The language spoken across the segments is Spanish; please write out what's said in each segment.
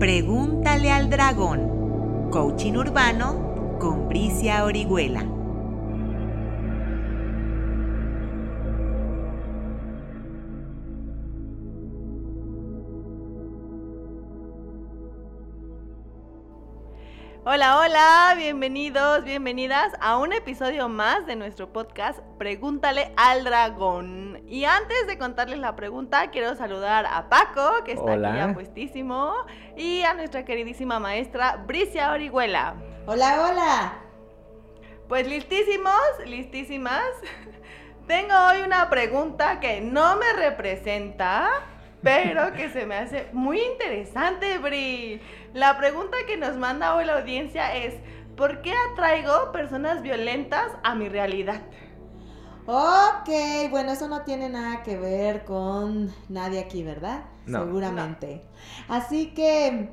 Pregúntale al dragón. Coaching urbano con Bricia Orihuela. Hola, hola, bienvenidos, bienvenidas a un episodio más de nuestro podcast Pregúntale al dragón. Y antes de contarles la pregunta, quiero saludar a Paco, que está aquí ya puestísimo, y a nuestra queridísima maestra Bricia Orihuela. Hola, hola. Pues listísimos, listísimas. Tengo hoy una pregunta que no me representa, pero que se me hace muy interesante, Bri. La pregunta que nos manda hoy la audiencia es, ¿por qué atraigo personas violentas a mi realidad? Ok, bueno, eso no tiene nada que ver con nadie aquí, ¿verdad? Seguramente. Así que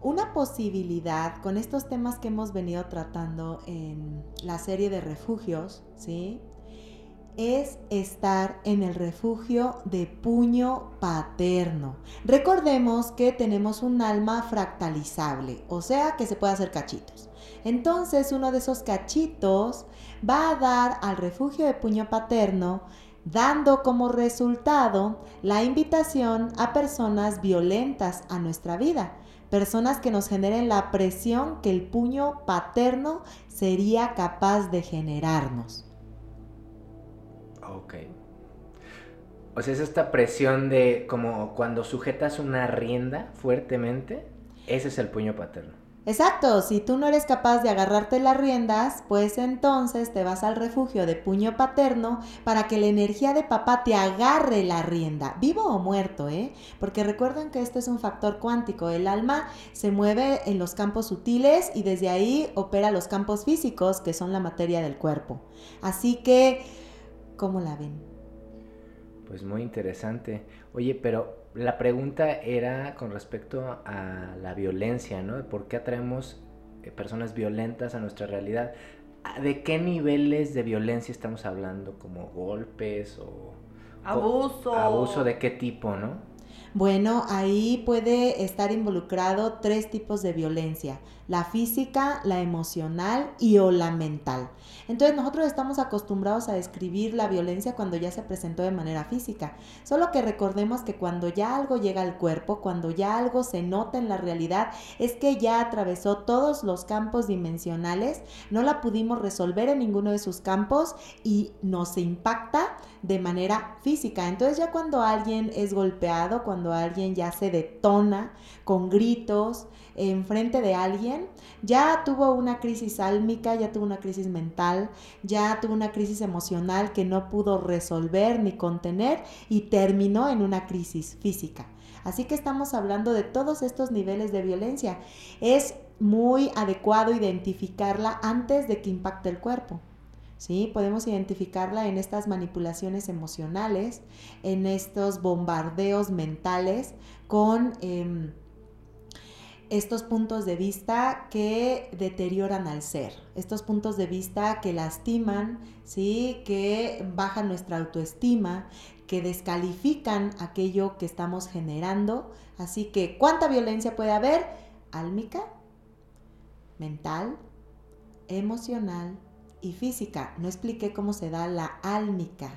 una posibilidad con estos temas que hemos venido tratando en la serie de refugios, ¿sí? Es estar en el refugio de puño paterno. Recordemos que tenemos un alma fractalizable, o sea que se puede hacer cachitos. Entonces uno de esos cachitos va a dar al refugio de puño paterno dando como resultado la invitación a personas violentas a nuestra vida, personas que nos generen la presión que el puño paterno sería capaz de generarnos. Ok. O sea, es esta presión de como cuando sujetas una rienda fuertemente, ese es el puño paterno. Exacto, si tú no eres capaz de agarrarte las riendas, pues entonces te vas al refugio de puño paterno para que la energía de papá te agarre la rienda, vivo o muerto, ¿eh? Porque recuerden que esto es un factor cuántico, el alma se mueve en los campos sutiles y desde ahí opera los campos físicos, que son la materia del cuerpo. Así que ¿Cómo la ven? Pues muy interesante. Oye, pero la pregunta era con respecto a la violencia, ¿no? ¿Por qué atraemos eh, personas violentas a nuestra realidad? ¿De qué niveles de violencia estamos hablando? ¿Como golpes o... Abuso. Abuso de qué tipo, ¿no? Bueno, ahí puede estar involucrado tres tipos de violencia, la física, la emocional y o la mental. Entonces nosotros estamos acostumbrados a describir la violencia cuando ya se presentó de manera física, solo que recordemos que cuando ya algo llega al cuerpo, cuando ya algo se nota en la realidad, es que ya atravesó todos los campos dimensionales, no la pudimos resolver en ninguno de sus campos y nos impacta de manera física. Entonces ya cuando alguien es golpeado, cuando alguien ya se detona con gritos en frente de alguien, ya tuvo una crisis álmica, ya tuvo una crisis mental, ya tuvo una crisis emocional que no pudo resolver ni contener y terminó en una crisis física. Así que estamos hablando de todos estos niveles de violencia. Es muy adecuado identificarla antes de que impacte el cuerpo. ¿Sí? Podemos identificarla en estas manipulaciones emocionales, en estos bombardeos mentales con em, estos puntos de vista que deterioran al ser, estos puntos de vista que lastiman, ¿sí? que bajan nuestra autoestima, que descalifican aquello que estamos generando. Así que, ¿cuánta violencia puede haber? Álmica, mental, emocional, física. No expliqué cómo se da la álmica.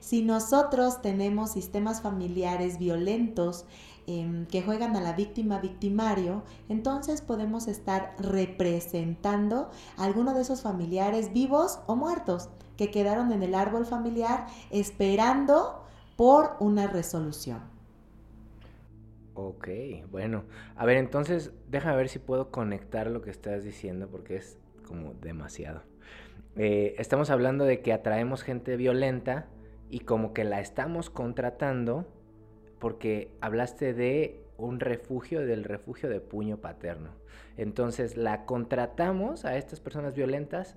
Si nosotros tenemos sistemas familiares violentos em, que juegan a la víctima victimario, entonces podemos estar representando a alguno de esos familiares vivos o muertos que quedaron en el árbol familiar esperando por una resolución. Ok, bueno. A ver, entonces déjame ver si puedo conectar lo que estás diciendo porque es como demasiado. Eh, estamos hablando de que atraemos gente violenta y como que la estamos contratando porque hablaste de un refugio, del refugio de puño paterno. Entonces la contratamos a estas personas violentas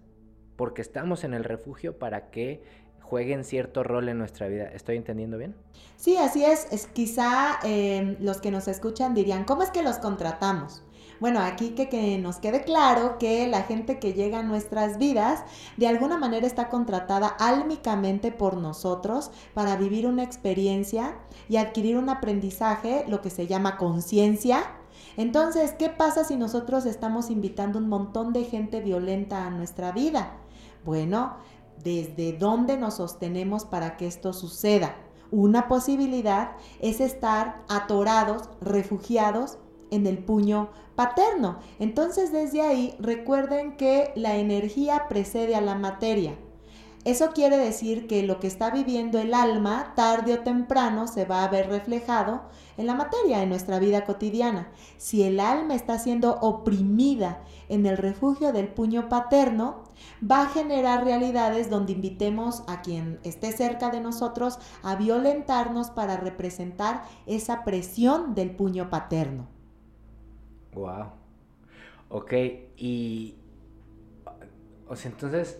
porque estamos en el refugio para que jueguen cierto rol en nuestra vida. ¿Estoy entendiendo bien? Sí, así es. es quizá eh, los que nos escuchan dirían, ¿cómo es que los contratamos? Bueno, aquí que, nos quede claro que la gente que llega a nuestras vidas de alguna manera está contratada álmicamente por nosotros para vivir una experiencia y adquirir un aprendizaje, lo que se llama conciencia, Entonces, ¿qué pasa si nosotros estamos invitando un montón de gente violenta a nuestra vida? Bueno, ¿desde dónde nos sostenemos para que esto suceda? Una posibilidad es estar atorados, refugiados en el puño paterno. Entonces desde ahí recuerden que la energía precede a la materia. Eso quiere decir que lo que está viviendo el alma, tarde o temprano, se va a ver reflejado en la materia, en nuestra vida cotidiana. Si el alma está siendo oprimida en el refugio del puño paterno, va a generar realidades donde invitemos a quien esté cerca de nosotros a violentarnos para representar esa presión del puño paterno. Wow. Ok, y. O sea, entonces,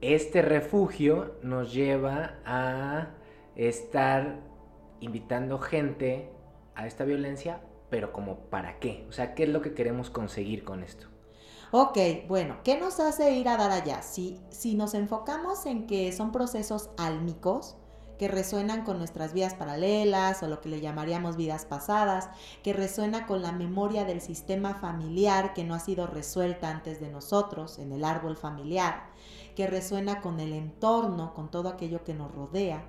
este refugio nos lleva a estar invitando gente a esta violencia, pero como para qué? O sea, ¿qué es lo que queremos conseguir con esto? Ok, bueno, ¿qué nos hace ir a dar allá? Si, si nos enfocamos en que son procesos álmicos, que resuenan con nuestras vidas paralelas o lo que le llamaríamos vidas pasadas, que resuena con la memoria del sistema familiar que no ha sido resuelta antes de nosotros, en el árbol familiar, que resuena con el entorno, con todo aquello que nos rodea.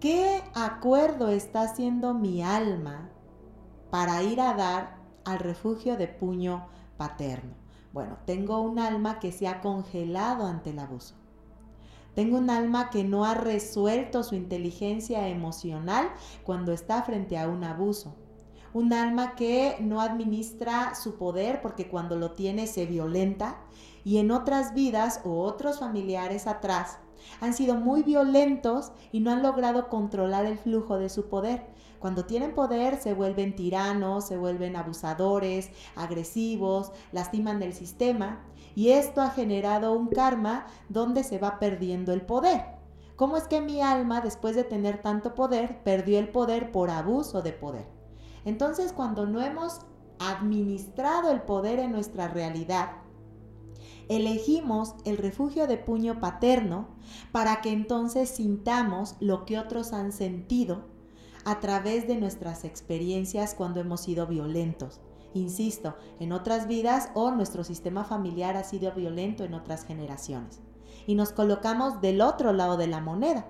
¿Qué acuerdo está haciendo mi alma para ir a dar al refugio de puño paterno? Bueno, tengo un alma que se ha congelado ante el abuso tengo un alma que no ha resuelto su inteligencia emocional cuando está frente a un abuso. Un alma que no administra su poder porque cuando lo tiene se violenta y en otras vidas o otros familiares atrás han sido muy violentos y no han logrado controlar el flujo de su poder. Cuando tienen poder se vuelven tiranos, se vuelven abusadores, agresivos, lastiman el sistema y esto ha generado un karma donde se va perdiendo el poder. ¿Cómo es que mi alma, después de tener tanto poder, perdió el poder por abuso de poder? Entonces, cuando no hemos administrado el poder en nuestra realidad, elegimos el refugio de puño paterno para que entonces sintamos lo que otros han sentido a través de nuestras experiencias cuando hemos sido violentos insisto, en otras vidas o nuestro sistema familiar ha sido violento en otras generaciones. Y nos colocamos del otro lado de la moneda,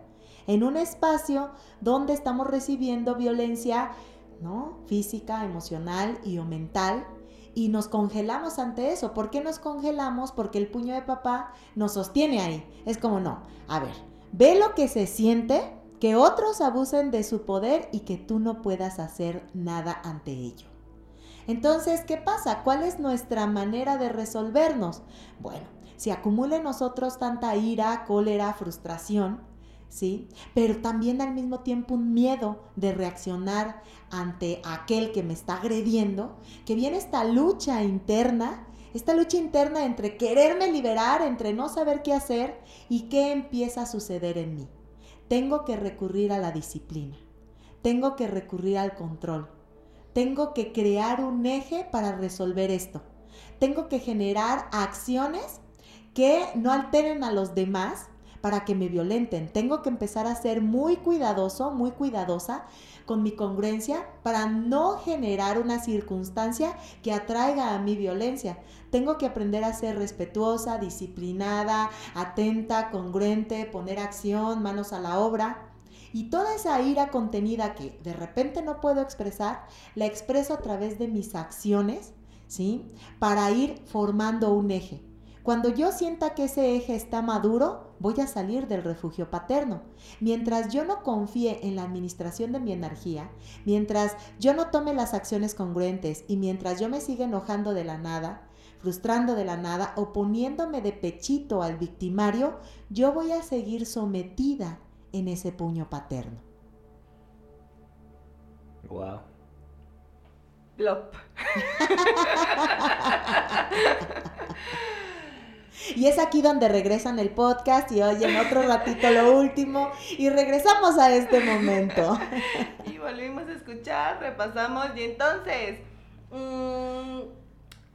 en un espacio donde estamos recibiendo violencia ¿no? física, emocional y o mental y nos congelamos ante eso. ¿Por qué nos congelamos? Porque el puño de papá nos sostiene ahí. Es como, no, a ver, ve lo que se siente, que otros abusen de su poder y que tú no puedas hacer nada ante ello. Entonces, ¿qué pasa? ¿Cuál es nuestra manera de resolvernos? Bueno, si acumula en nosotros tanta ira, cólera, frustración, ¿sí? Pero también al mismo tiempo un miedo de reaccionar ante aquel que me está agrediendo, que viene esta lucha interna, esta lucha interna entre quererme liberar, entre no saber qué hacer y qué empieza a suceder en mí. Tengo que recurrir a la disciplina, tengo que recurrir al control tengo que crear un eje para resolver esto. Tengo que generar acciones que no alteren a los demás para que me violenten. Tengo que empezar a ser muy cuidadoso, muy cuidadosa con mi congruencia para no generar una circunstancia que atraiga a mi violencia. Tengo que aprender a ser respetuosa, disciplinada, atenta, congruente, poner acción, manos a la obra. Y toda esa ira contenida que de repente no puedo expresar, la expreso a través de mis acciones, ¿sí? Para ir formando un eje. Cuando yo sienta que ese eje está maduro, voy a salir del refugio paterno. Mientras yo no confíe en la administración de mi energía, mientras yo no tome las acciones congruentes y mientras yo me siga enojando de la nada, frustrando de la nada, oponiéndome de pechito al victimario, yo voy a seguir sometida en ese puño paterno. Wow. Plop. Y es aquí donde regresan el podcast y oyen otro ratito lo último y regresamos a este momento. Y volvimos a escuchar, repasamos y entonces, mm,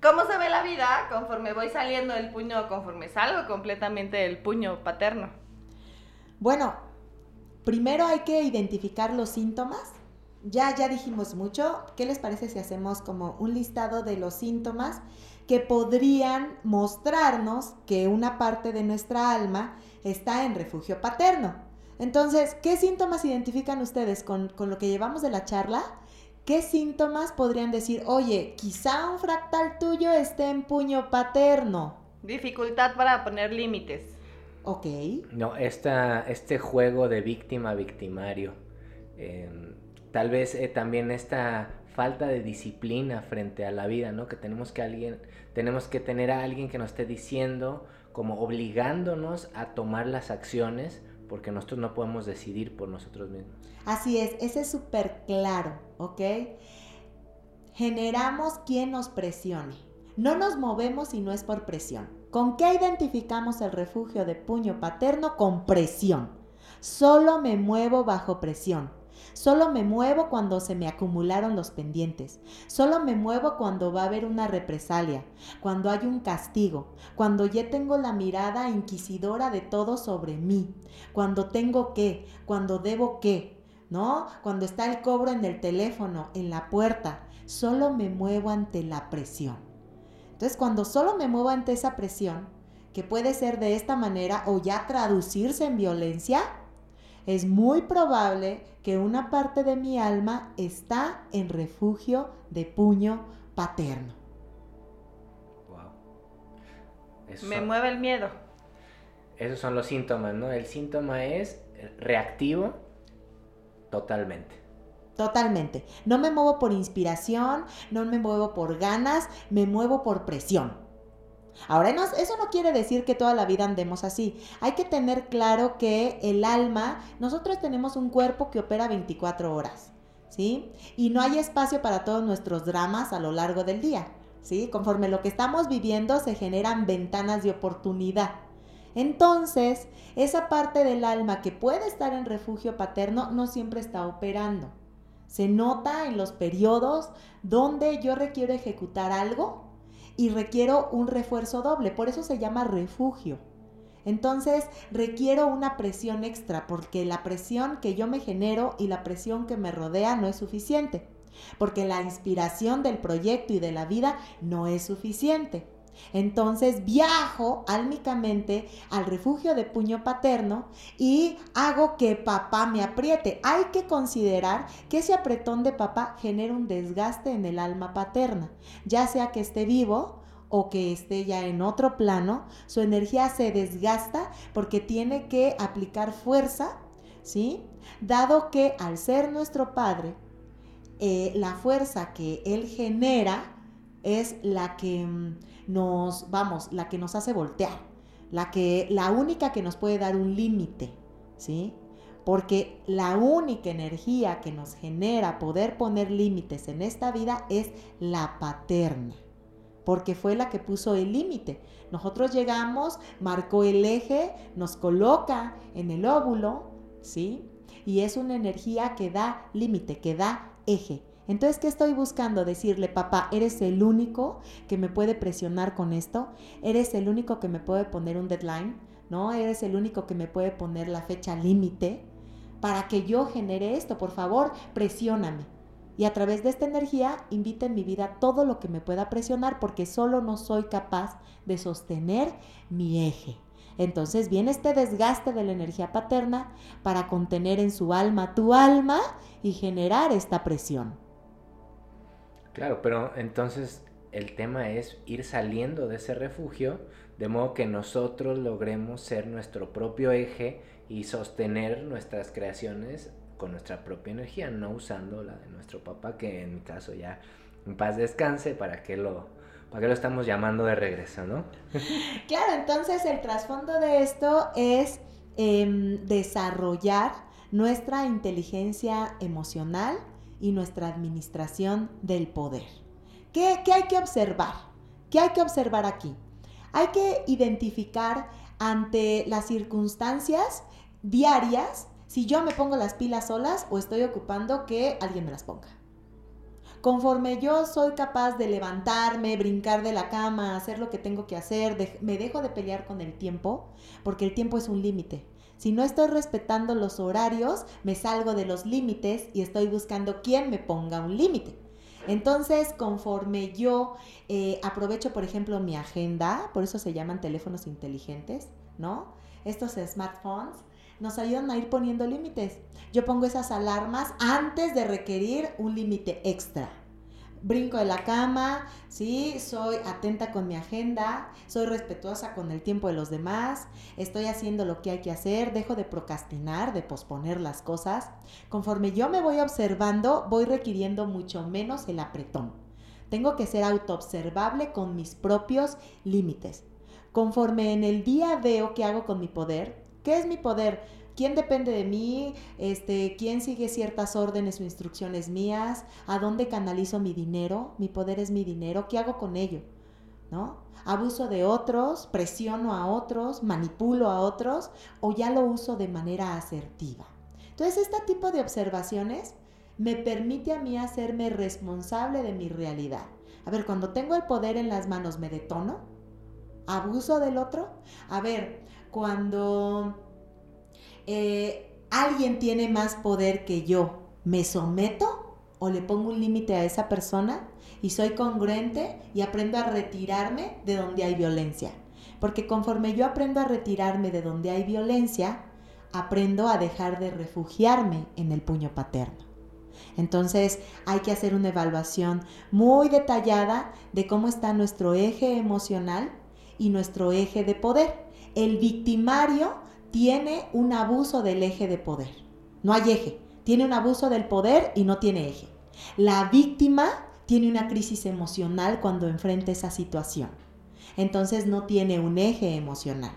¿cómo se ve la vida conforme voy saliendo del puño, conforme salgo completamente del puño paterno? Bueno, primero hay que identificar los síntomas ya, ya dijimos mucho. ¿Qué les parece si hacemos como un listado de los síntomas que podrían mostrarnos que una parte de nuestra alma está en refugio paterno? Entonces, ¿qué síntomas identifican ustedes con, con lo que llevamos de la charla? ¿Qué síntomas podrían decir, oye, quizá un fractal tuyo esté en puño paterno? Dificultad para poner límites. Ok. No, esta, este juego de víctima-victimario. em, tal vez eh, también esta falta de disciplina frente a la vida, ¿no? Que tenemos que alguien, tenemos que tener a alguien que nos esté diciendo, como obligándonos a tomar las acciones, porque nosotros no podemos decidir por nosotros mismos. Así es, ese es súper claro, ¿ok? Generamos quien nos presione. No nos movemos si no es por presión. ¿Con qué identificamos el refugio de puño paterno? Con presión. Solo me muevo bajo presión. Solo me muevo cuando se me acumularon los pendientes. Solo me muevo cuando va a haber una represalia, cuando hay un castigo, cuando ya tengo la mirada inquisidora de todo sobre mí, cuando tengo que, cuando debo que, ¿no? Cuando está el cobro en el teléfono, en la puerta. Solo me muevo ante la presión. Entonces, cuando solo me muevo ante esa presión, que puede ser de esta manera o ya traducirse en violencia, es muy probable que una parte de mi alma está en refugio de puño paterno. Wow. Me son- mueve el miedo. Esos son los síntomas, ¿no? El síntoma es reactivo totalmente. Totalmente. No me muevo por inspiración, no me muevo por ganas, me muevo por presión. Ahora, eso no quiere decir que toda la vida andemos así. Hay que tener claro que el alma, nosotros tenemos un cuerpo que opera 24 horas, ¿sí? Y no hay espacio para todos nuestros dramas a lo largo del día, ¿sí? Conforme lo que estamos viviendo se generan ventanas de oportunidad. Entonces, esa parte del alma que puede estar en refugio paterno no siempre está operando. Se nota en los periodos donde yo requiero ejecutar algo y requiero un refuerzo doble, por eso se llama refugio. Entonces requiero una presión extra porque la presión que yo me genero y la presión que me rodea no es suficiente, porque la inspiración del proyecto y de la vida no es suficiente. Entonces viajo álmicamente al refugio de puño paterno y hago que papá me apriete. Hay que considerar que ese apretón de papá genera un desgaste en el alma paterna, ya sea que esté vivo o que esté ya en otro plano, su energía se desgasta porque tiene que aplicar fuerza, ¿sí? Dado que al ser nuestro padre, eh, la fuerza que él genera es la que mm, nos, vamos, la que nos hace voltear, la que, la única que nos puede dar un límite, ¿sí? Porque la única energía que nos genera poder poner límites en esta vida es la paterna, porque fue la que puso el límite. Nosotros llegamos, marcó el eje, nos coloca en el óvulo, ¿sí? Y es una energía que da límite, que da eje. Entonces, ¿qué estoy buscando? Decirle, papá, eres el único que me puede presionar con esto, eres el único que me puede poner un deadline, ¿no? Eres el único que me puede poner la fecha límite para que yo genere esto. Por favor, presióname. Y a través de esta energía, invita en mi vida todo lo que me pueda presionar porque solo no soy capaz de sostener mi eje. Entonces viene este desgaste de la energía paterna para contener en su alma tu alma y generar esta presión. Claro, pero entonces el tema es ir saliendo de ese refugio de modo que nosotros logremos ser nuestro propio eje y sostener nuestras creaciones con nuestra propia energía, no usando la de nuestro papá, que en mi caso ya en paz descanse, ¿para qué lo, para qué lo estamos llamando de regreso, no? Claro, entonces el trasfondo de esto es em, desarrollar nuestra inteligencia emocional y nuestra administración del poder. ¿Qué, hay que observar? ¿Qué hay que observar aquí? Hay que identificar ante las circunstancias diarias si yo me pongo las pilas solas o estoy ocupando que alguien me las ponga. Conforme yo soy capaz de levantarme, brincar de la cama, hacer lo que tengo que hacer, me dejo de pelear con el tiempo, porque el tiempo es un límite. Si no estoy respetando los horarios, me salgo de los límites y estoy buscando quién me ponga un límite. Entonces, conforme yo eh, aprovecho, por ejemplo, mi agenda, por eso se llaman teléfonos inteligentes, ¿no? Estos smartphones nos ayudan a ir poniendo límites. Yo pongo esas alarmas antes de requerir un límite extra brinco de la cama, ¿sí? Soy atenta con mi agenda, soy respetuosa con el tiempo de los demás, estoy haciendo lo que hay que hacer, dejo de procrastinar, de posponer las cosas. Conforme yo me voy observando, voy requiriendo mucho menos el apretón. Tengo que ser autoobservable con mis propios límites. Conforme en el día veo qué hago con mi poder, ¿qué es mi poder? Quién depende de mí, este, quién sigue ciertas órdenes o instrucciones mías, a dónde canalizo mi dinero, mi poder es mi dinero, ¿qué hago con ello? ¿No? Abuso de otros, presiono a otros, manipulo a otros o ya lo uso de manera asertiva. Entonces, este tipo de observaciones me permite a mí hacerme responsable de mi realidad. A ver, cuando tengo el poder en las manos, ¿me detono? ¿Abuso del otro? A ver, cuando eh, alguien tiene más poder que yo, ¿me someto o le pongo un límite a esa persona? Y soy congruente y aprendo a retirarme de donde hay violencia. Porque conforme yo aprendo a retirarme de donde hay violencia, aprendo a dejar de refugiarme en el puño paterno. Entonces hay que hacer una evaluación muy detallada de cómo está nuestro eje emocional y nuestro eje de poder. El victimario tiene un abuso del eje de poder. No hay eje. Tiene un abuso del poder y no tiene eje. La víctima tiene una crisis emocional cuando enfrenta esa situación. Entonces no tiene un eje emocional.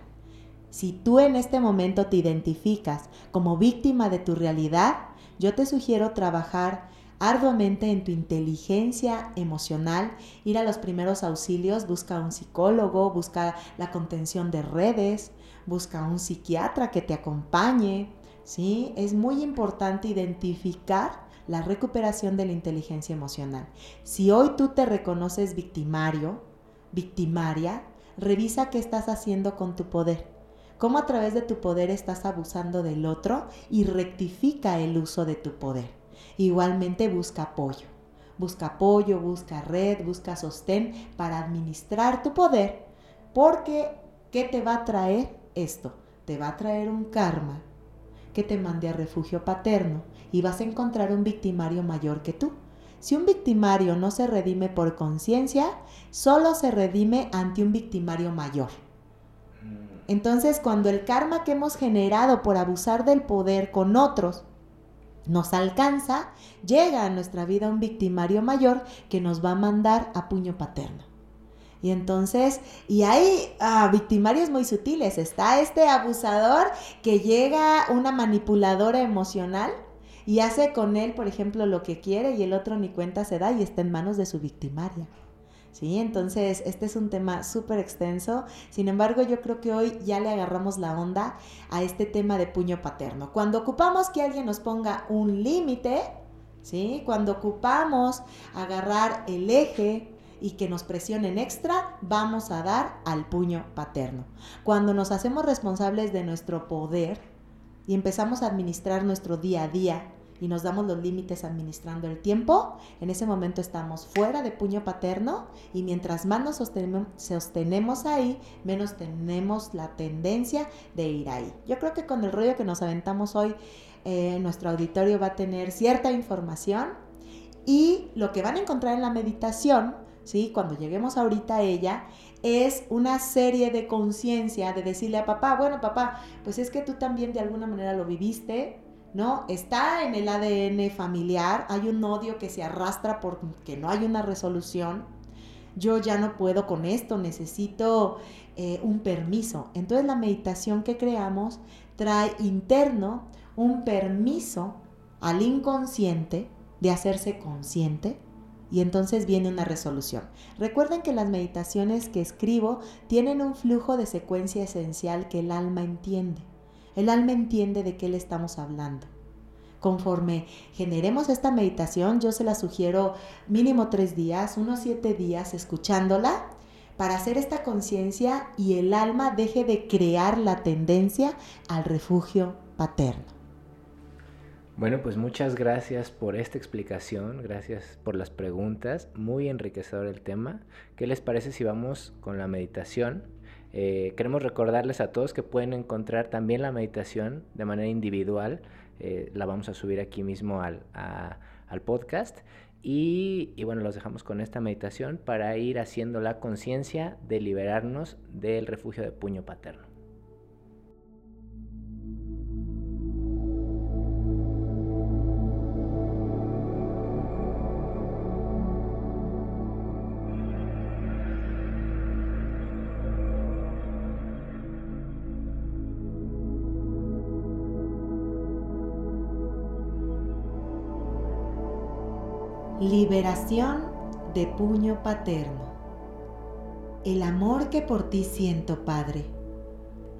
Si tú en este momento te identificas como víctima de tu realidad, yo te sugiero trabajar arduamente en tu inteligencia emocional, ir a los primeros auxilios, busca un psicólogo, busca la contención de redes, busca un psiquiatra que te acompañe, ¿sí? Es muy importante identificar la recuperación de la inteligencia emocional. Si hoy tú te reconoces victimario, victimaria, revisa qué estás haciendo con tu poder. Cómo a través de tu poder estás abusando del otro y rectifica el uso de tu poder. Igualmente busca apoyo. Busca apoyo, busca red, busca sostén para administrar tu poder. Porque, ¿qué te va a traer? Esto te va a traer un karma que te mande a refugio paterno y vas a encontrar un victimario mayor que tú. Si un victimario no se redime por conciencia, solo se redime ante un victimario mayor. Mm. Entonces, cuando el karma que hemos generado por abusar del poder con otros nos alcanza, llega a nuestra vida un victimario mayor que nos va a mandar a puño paterno. Y entonces, y hay ah, victimarios muy sutiles. Está este abusador que llega una manipuladora emocional y hace con él, por ejemplo, lo que quiere y el otro ni cuenta se da y está en manos de su victimaria. ¿Sí? Entonces, este es un tema súper extenso. Sin embargo, yo creo que hoy ya le agarramos la onda a este tema de puño paterno. Cuando ocupamos que alguien nos ponga un límite, ¿sí? Cuando ocupamos agarrar el eje, y que nos presionen extra, vamos a dar al puño paterno. Cuando nos hacemos responsables de nuestro poder y empezamos a administrar nuestro día a día y nos damos los límites administrando el tiempo, en ese momento estamos fuera de puño paterno y mientras más nos sostenemos, ahí, menos tenemos la tendencia de ir ahí. Yo creo que con el rollo que nos aventamos hoy, eh, nuestro auditorio va a tener cierta información y lo que van a encontrar en la meditación ¿sí? Cuando lleguemos ahorita a ella, es una serie de conciencia de decirle a papá, bueno papá, pues es que tú también de alguna manera lo viviste, ¿no? Está en el ADN familiar, hay un odio que se arrastra porque no hay una resolución. Yo ya no puedo con esto, necesito eh, un permiso. Entonces la meditación que creamos trae interno un permiso al inconsciente de hacerse consciente y entonces viene una resolución. Recuerden que las meditaciones que escribo tienen un flujo de secuencia esencial que el alma entiende. El alma entiende de qué le estamos hablando. Conforme generemos esta meditación, yo se la sugiero mínimo tres días, unos siete días escuchándola para hacer esta conciencia y el alma deje de crear la tendencia al refugio paterno. Bueno, pues muchas gracias por esta explicación, gracias por las preguntas, muy enriquecedor el tema. ¿Qué les parece si vamos con la meditación? Eh, queremos recordarles a todos que pueden encontrar también la meditación de manera individual, eh, la vamos a subir aquí mismo al, al podcast. Y, y, bueno, los dejamos con esta meditación para ir haciendo la conciencia de liberarnos del refugio de puño paterno. Liberación de puño paterno. El amor que por ti siento, Padre,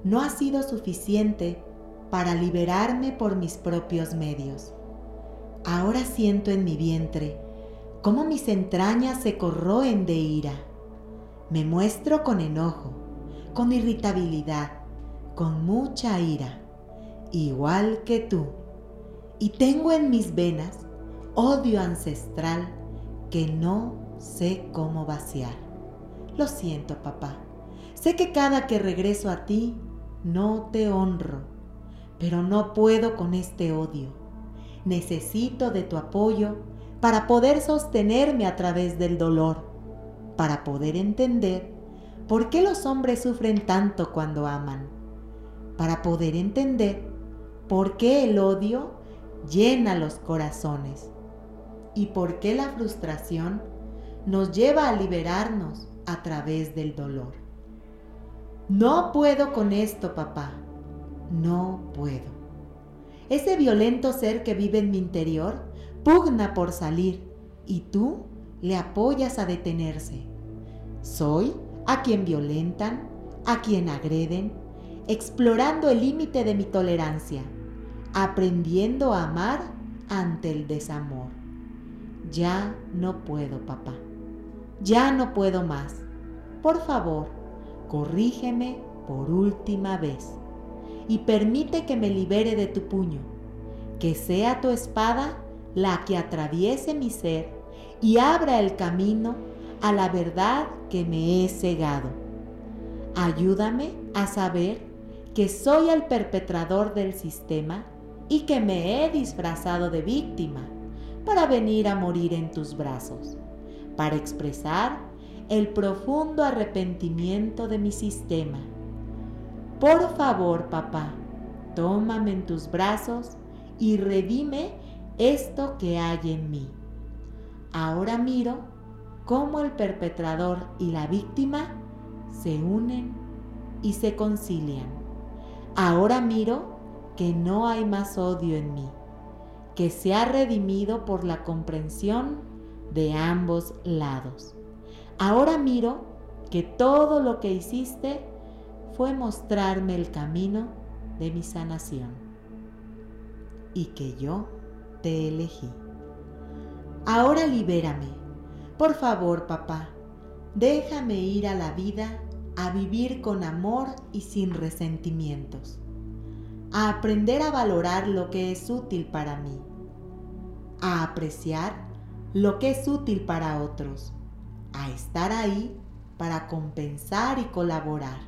no ha sido suficiente para liberarme por mis propios medios. Ahora siento en mi vientre cómo mis entrañas se corroen de ira. Me muestro con enojo, con irritabilidad, con mucha ira, igual que tú. Y tengo en mis venas odio ancestral que no sé cómo vaciar. Lo siento, papá. Sé que cada que regreso a ti, no te honro, pero no puedo con este odio. Necesito de tu apoyo para poder sostenerme a través del dolor, para poder entender por qué los hombres sufren tanto cuando aman, para poder entender por qué el odio llena los corazones y por qué la frustración nos lleva a liberarnos a través del dolor. No puedo con esto, papá. No puedo. Ese violento ser que vive en mi interior pugna por salir y tú le apoyas a detenerse. Soy a quien violentan, a quien agreden, explorando el límite de mi tolerancia, aprendiendo a amar ante el desamor. Ya no puedo, papá. Ya no puedo más. Por favor, corrígeme por última vez y permite que me libere de tu puño, que sea tu espada la que atraviese mi ser y abra el camino a la verdad que me he cegado. Ayúdame a saber que soy el perpetrador del sistema y que me he disfrazado de víctima para venir a morir en tus brazos, para expresar el profundo arrepentimiento de mi sistema. Por favor, papá, tómame en tus brazos y redime esto que hay en mí. Ahora miro cómo el perpetrador y la víctima se unen y se concilian. Ahora miro que no hay más odio en mí que se ha redimido por la comprensión de ambos lados. Ahora miro que todo lo que hiciste fue mostrarme el camino de mi sanación y que yo te elegí. Ahora libérame. Por favor, papá, déjame ir a la vida a vivir con amor y sin resentimientos, a aprender a valorar lo que es útil para mí a apreciar lo que es útil para otros, a estar ahí para compensar y colaborar,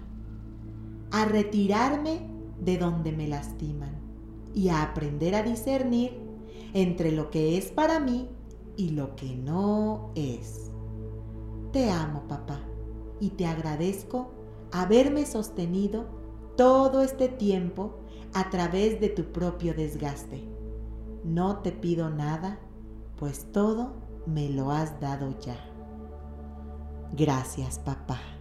a retirarme de donde me lastiman y a aprender a discernir entre lo que es para mí y lo que no es. Te amo, papá, y te agradezco haberme sostenido todo este tiempo a través de tu propio desgaste. No te pido nada, pues todo me lo has dado ya. Gracias, papá.